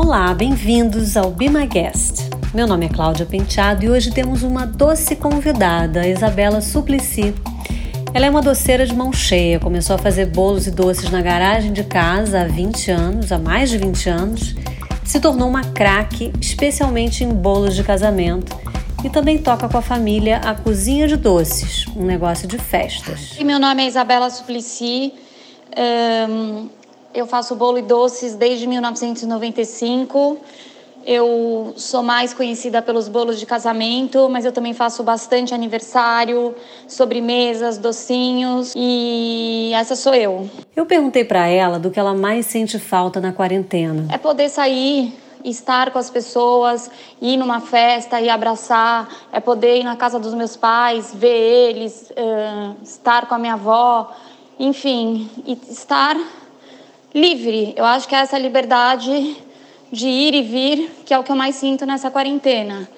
Olá, bem-vindos ao Be My Guest. Meu nome é Cláudia Penteado e hoje temos uma doce convidada, Isabela Suplicy. Ela é uma doceira de mão cheia, começou a fazer bolos e doces na garagem de casa há 20 anos, há mais de 20 anos, se tornou uma craque, especialmente em bolos de casamento, e também toca com a família a cozinha de doces, um negócio de festas. Meu nome é Isabela Suplicy. Um, eu faço bolo e doces desde 1995. Eu sou mais conhecida pelos bolos de casamento, mas eu também faço bastante aniversário, sobremesas, docinhos e essa sou eu. Eu perguntei para ela do que ela mais sente falta na quarentena. É poder sair, estar com as pessoas, ir numa festa e abraçar, é poder ir na casa dos meus pais, ver eles, uh, estar com a minha avó, enfim, estar livre. Eu acho que é essa liberdade de ir e vir, que é o que eu mais sinto nessa quarentena.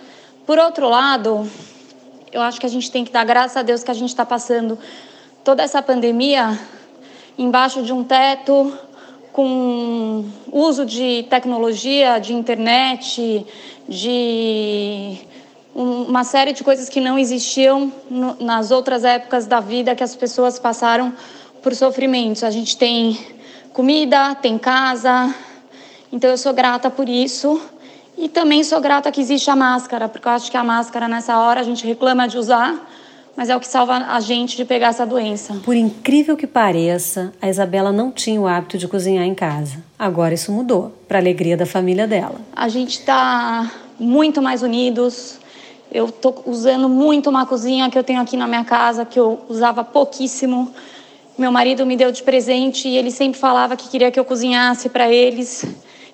Por outro lado, eu acho que a gente tem que dar graças a Deus que a gente está passando toda essa pandemia embaixo de um teto, com uso de tecnologia, de internet, de uma série de coisas que não existiam nas outras épocas da vida que as pessoas passaram por sofrimentos. A gente tem comida, tem casa, então eu sou grata por isso. E também sou grata que existe a máscara, porque eu acho que a máscara nessa hora a gente reclama de usar, mas é o que salva a gente de pegar essa doença. Por incrível que pareça, a Isabela não tinha o hábito de cozinhar em casa. Agora isso mudou, para alegria da família dela. A gente está muito mais unidos. Eu estou usando muito uma cozinha que eu tenho aqui na minha casa, que eu usava pouquíssimo. Meu marido me deu de presente e ele sempre falava que queria que eu cozinhasse para eles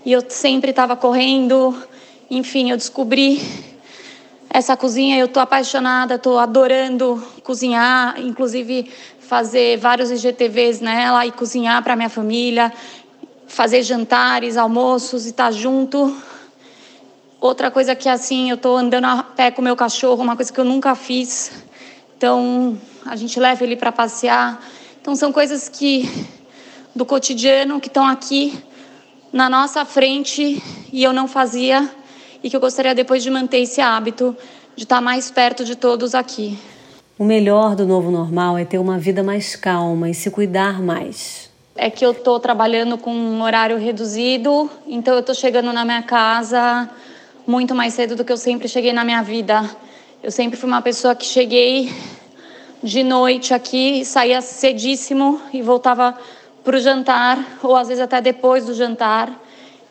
e eu sempre estava correndo. Enfim, eu descobri essa cozinha, eu estou apaixonada, estou adorando cozinhar, inclusive fazer vários IGTVs nela e cozinhar para minha família, fazer jantares, almoços e estar tá junto. Outra coisa que assim, eu estou andando a pé com meu cachorro, uma coisa que eu nunca fiz. Então, a gente leva ele para passear. Então, são coisas que do cotidiano que estão aqui na nossa frente e eu não fazia e que eu gostaria depois de manter esse hábito de estar mais perto de todos aqui. O melhor do novo normal é ter uma vida mais calma e se cuidar mais. É que eu estou trabalhando com um horário reduzido, então eu estou chegando na minha casa muito mais cedo do que eu sempre cheguei na minha vida. Eu sempre fui uma pessoa que cheguei de noite aqui, saía cedíssimo e voltava para o jantar, ou às vezes até depois do jantar.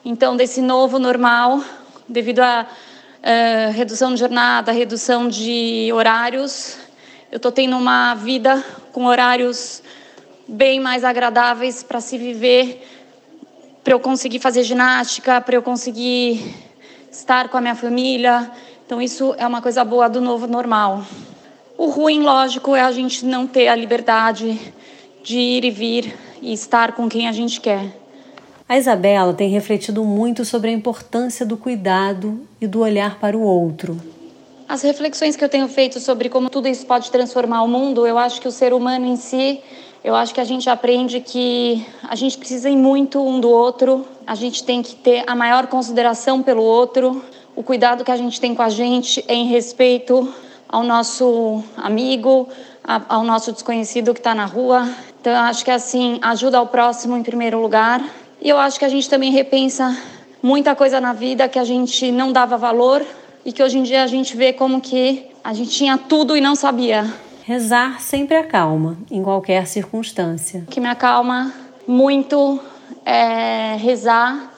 Então, desse novo normal, devido à uh, redução de jornada, redução de horários, eu estou tendo uma vida com horários bem mais agradáveis para se viver, para eu conseguir fazer ginástica, para eu conseguir estar com a minha família. Então, isso é uma coisa boa do novo normal. O ruim, lógico, é a gente não ter a liberdade de ir e vir e estar com quem a gente quer. A Isabela tem refletido muito sobre a importância do cuidado e do olhar para o outro. As reflexões que eu tenho feito sobre como tudo isso pode transformar o mundo, eu acho que o ser humano em si, eu acho que a gente aprende que a gente precisa ir muito um do outro, a gente tem que ter a maior consideração pelo outro, o cuidado que a gente tem com a gente é em respeito ao nosso amigo, ao nosso desconhecido que está na rua. Então, eu acho que assim, ajuda ao próximo em primeiro lugar. E eu acho que a gente também repensa muita coisa na vida que a gente não dava valor e que hoje em dia a gente vê como que a gente tinha tudo e não sabia. Rezar sempre acalma, em qualquer circunstância. O que me acalma muito é rezar.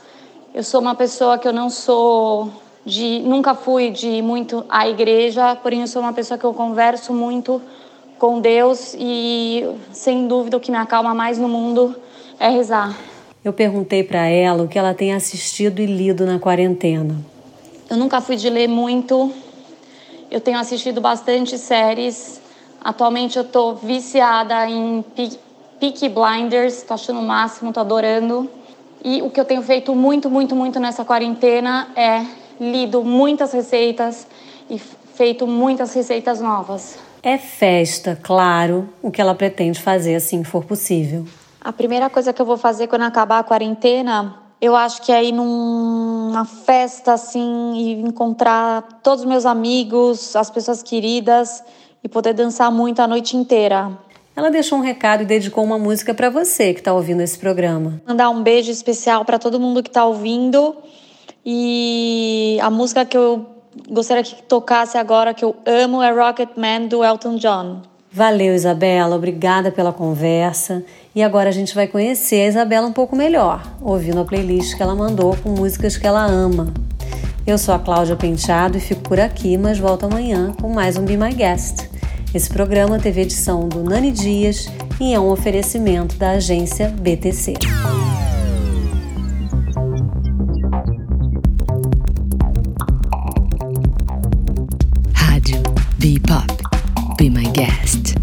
Eu sou uma pessoa que eu não sou de nunca fui de muito à igreja, porém eu sou uma pessoa que eu converso muito com Deus e sem dúvida o que me acalma mais no mundo é rezar. Eu perguntei para ela o que ela tem assistido e lido na quarentena. Eu nunca fui de ler muito. Eu tenho assistido bastante séries. Atualmente eu tô viciada em Peaky Blinders, tô achando o máximo, tô adorando. E o que eu tenho feito muito, muito, muito nessa quarentena é lido muitas receitas e feito muitas receitas novas. É festa, claro, o que ela pretende fazer assim for possível. A primeira coisa que eu vou fazer quando acabar a quarentena eu acho que é ir numa festa assim e encontrar todos os meus amigos, as pessoas queridas e poder dançar muito a noite inteira. Ela deixou um recado e dedicou uma música para você que está ouvindo esse programa. Mandar um beijo especial para todo mundo que está ouvindo e a música que eu gostaria que tocasse agora que eu amo é Rocket Man do Elton John. Valeu, Isabela. Obrigada pela conversa. E agora a gente vai conhecer a Isabela um pouco melhor, ouvindo a playlist que ela mandou com músicas que ela ama. Eu sou a Cláudia Penteado e fico por aqui, mas volto amanhã com mais um Be My Guest. Esse programa teve edição do Nani Dias e é um oferecimento da agência BTC. Be My Guest.